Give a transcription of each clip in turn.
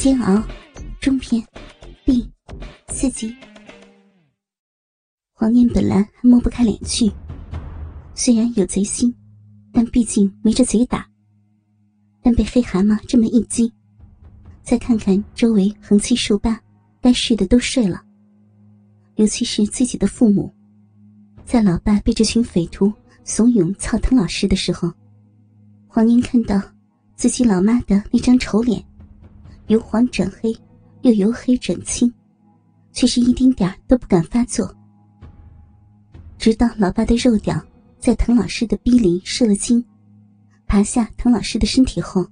煎熬中篇第四集。黄念本来还抹不开脸去，虽然有贼心，但毕竟没这贼打。但被黑蛤蟆这么一击，再看看周围横七竖八，该睡的都睡了。尤其是自己的父母，在老爸被这群匪徒怂恿操滕老师的时候，黄念看到自己老妈的那张丑脸。由黄转黑，又由黑转青，却是一丁点都不敢发作。直到老爸的肉屌在滕老师的逼里射了精，爬下滕老师的身体后，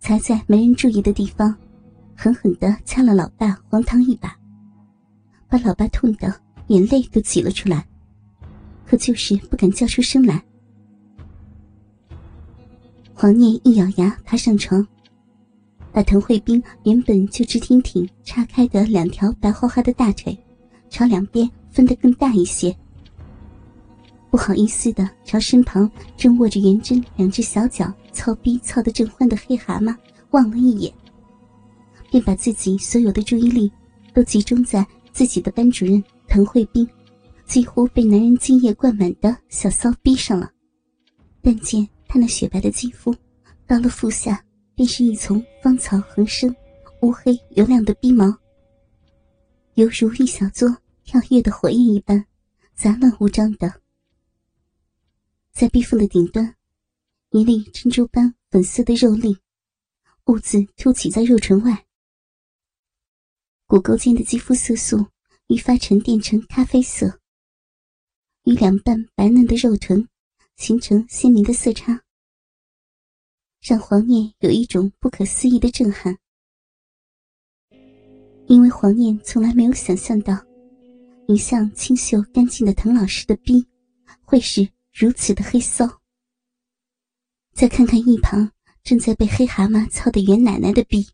才在没人注意的地方，狠狠地掐了老爸黄汤一把，把老爸痛得眼泪都挤了出来，可就是不敢叫出声来。黄念一咬牙爬上床。把滕慧冰原本就直挺挺叉开的两条白花花的大腿，朝两边分得更大一些。不好意思的朝身旁正握着元贞两只小脚操逼操得正欢的黑蛤蟆望了一眼，便把自己所有的注意力都集中在自己的班主任滕慧冰几乎被男人精液灌满的小骚逼上了。但见他那雪白的肌肤，到了腹下。便是一丛芳草横生、乌黑油亮的逼毛，犹如一小座跳跃的火焰一般，杂乱无章的。在逼缝的顶端，一粒珍珠般粉色的肉粒，兀自凸起在肉唇外。骨沟间的肌肤色素愈发沉淀成咖啡色，与两瓣白嫩的肉臀形成鲜明的色差。让黄念有一种不可思议的震撼，因为黄念从来没有想象到，一向清秀干净的滕老师的逼会是如此的黑骚。再看看一旁正在被黑蛤蟆操的袁奶奶的逼，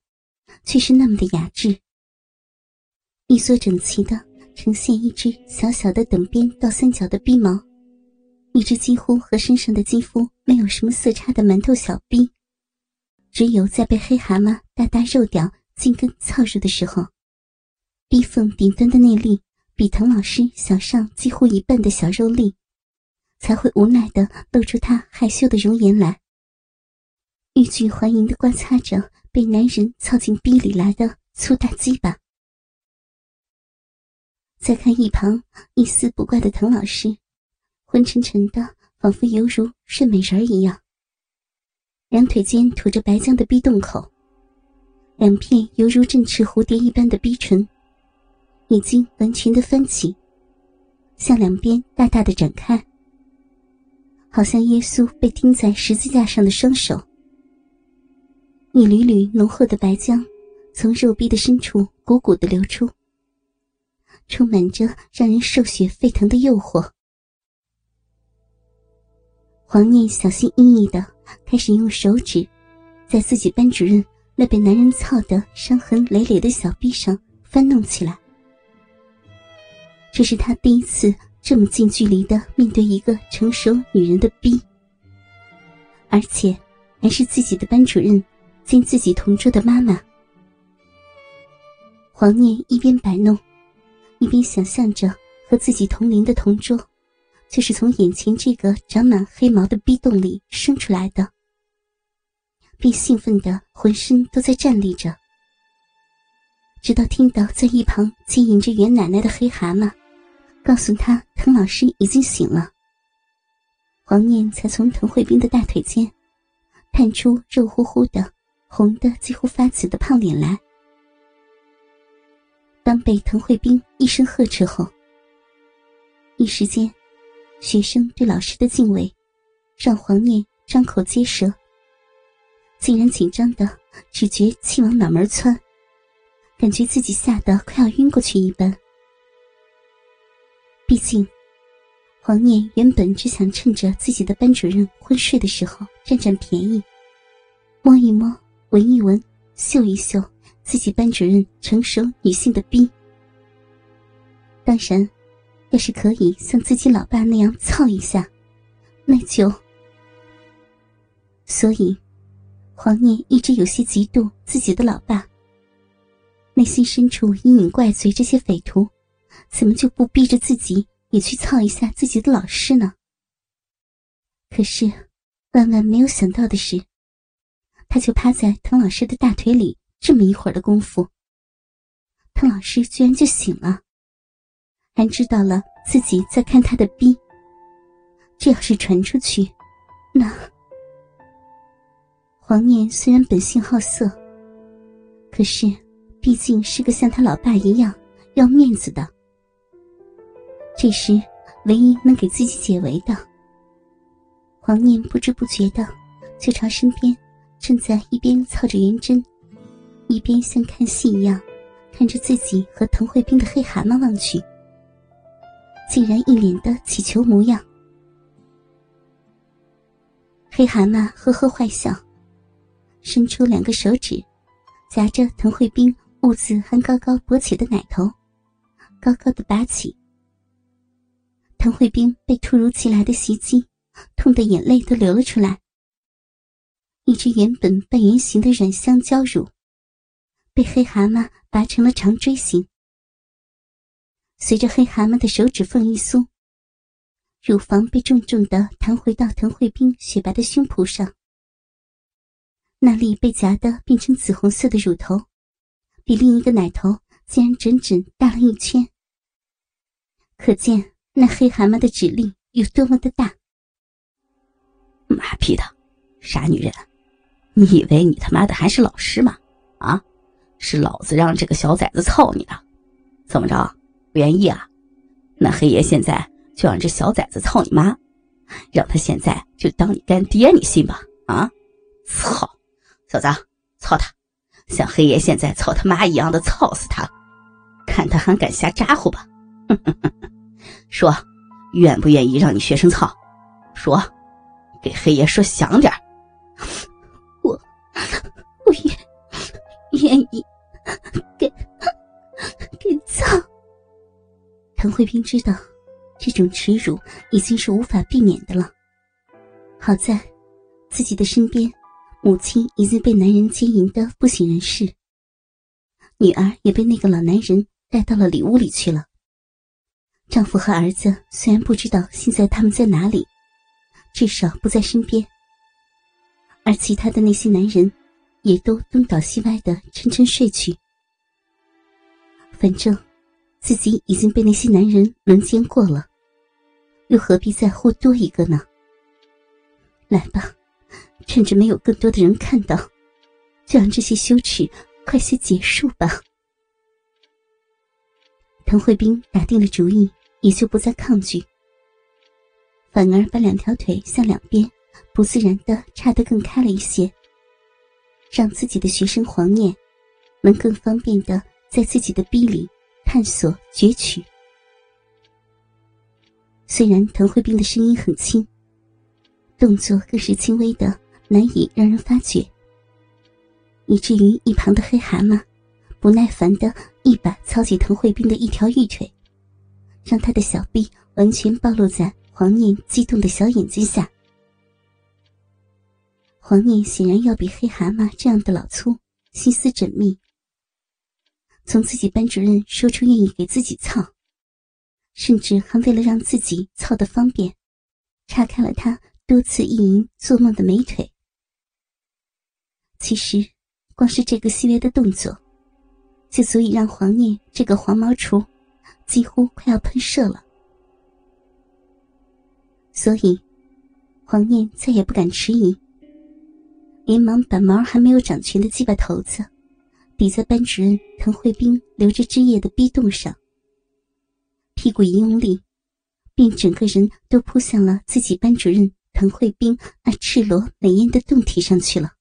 却是那么的雅致，一缩整齐的呈现一只小小的等边倒三角的逼毛，一只几乎和身上的肌肤没有什么色差的馒头小逼。只有在被黑蛤蟆大大肉屌进根操入的时候，逼缝顶端的那粒比滕老师小上几乎一半的小肉粒，才会无奈的露出他害羞的容颜来，欲拒还迎的刮擦着被男人操进逼里来的粗大鸡巴。再看一旁一丝不挂的滕老师，昏沉沉的，仿佛犹如睡美人一样。两腿间吐着白浆的逼洞口，两片犹如振翅蝴蝶一般的逼唇，已经完全的翻起，向两边大大的展开，好像耶稣被钉在十字架上的双手。一缕缕浓厚的白浆，从肉壁的深处汩汩的流出，充满着让人兽血沸腾的诱惑。黄念小心翼翼的。开始用手指，在自己班主任那被男人操得伤痕累累的小臂上翻弄起来。这是他第一次这么近距离的面对一个成熟女人的逼，而且还是自己的班主任兼自己同桌的妈妈。黄念一边摆弄，一边想象着和自己同龄的同桌。就是从眼前这个长满黑毛的逼洞里生出来的，并兴奋的浑身都在站立着。直到听到在一旁经营着袁奶奶的黑蛤蟆，告诉他滕老师已经醒了，黄念才从滕慧冰的大腿间探出肉乎乎的、红的几乎发紫的胖脸来。当被滕慧冰一声呵斥后，一时间。学生对老师的敬畏，让黄念张口结舌，竟然紧张的只觉气往脑门窜，感觉自己吓得快要晕过去一般。毕竟，黄念原本只想趁着自己的班主任昏睡的时候占占便宜，摸一摸、闻一闻、嗅一嗅自己班主任成熟女性的逼。当然。要是可以像自己老爸那样操一下，那就……所以，黄念一直有些嫉妒自己的老爸内心深处隐隐怪罪：这些匪徒怎么就不逼着自己也去操一下自己的老师呢？可是，万万没有想到的是，他就趴在滕老师的大腿里这么一会儿的功夫，滕老师居然就醒了，还知道了自己在看他的逼。这要是传出去，那……黄念虽然本性好色，可是毕竟是个像他老爸一样要面子的。这时，唯一能给自己解围的，黄念不知不觉的就朝身边正在一边操着圆针，一边像看戏一样看着自己和滕慧冰的黑蛤蟆望去，竟然一脸的乞求模样。黑蛤蟆呵呵坏笑。伸出两个手指，夹着滕慧冰兀自还高高勃起的奶头，高高的拔起。滕慧冰被突如其来的袭击，痛得眼泪都流了出来。一只原本半圆形的软香蕉乳，被黑蛤蟆拔成了长锥形。随着黑蛤蟆的手指缝一松，乳房被重重的弹回到滕慧冰雪白的胸脯上。那粒被夹得变成紫红色的乳头，比另一个奶头竟然整整大了一圈。可见那黑蛤蟆的指力有多么的大。妈逼的，傻女人！你以为你他妈的还是老师吗？啊，是老子让这个小崽子操你的，怎么着？不愿意啊？那黑爷现在就让这小崽子操你妈，让他现在就当你干爹，你信吧？啊，操！小子，操他！像黑爷现在操他妈一样的操死他，看他还敢瞎咋呼吧！说，愿不愿意让你学生操？说，给黑爷说响点我，慧萍知道，这种耻辱已经是无法避免的了。好在，自己的身边。母亲已经被男人奸淫的不省人事，女儿也被那个老男人带到了里屋里去了。丈夫和儿子虽然不知道现在他们在哪里，至少不在身边，而其他的那些男人也都东倒西歪的沉沉睡去。反正自己已经被那些男人轮奸过了，又何必在乎多一个呢？来吧。趁着没有更多的人看到，就让这些羞耻快些结束吧。滕慧冰打定了主意，也就不再抗拒，反而把两条腿向两边不自然的叉得更开了一些，让自己的学生黄念能更方便的在自己的逼里探索攫取。虽然滕慧冰的声音很轻，动作更是轻微的。难以让人发觉，以至于一旁的黑蛤蟆不耐烦的一把操起滕慧冰的一条玉腿，让他的小臂完全暴露在黄念激动的小眼睛下。黄念显然要比黑蛤蟆这样的老粗心思缜密，从自己班主任说出愿意给自己操，甚至还为了让自己操得方便，岔开了他多次意淫做梦的美腿。其实，光是这个细微的动作，就足以让黄念这个黄毛厨几乎快要喷射了。所以，黄念再也不敢迟疑，连忙把毛还没有长全的鸡巴头子抵在班主任滕慧冰留着枝叶的逼洞上，屁股一用力，便整个人都扑向了自己班主任滕慧冰那赤裸美艳的洞体上去了。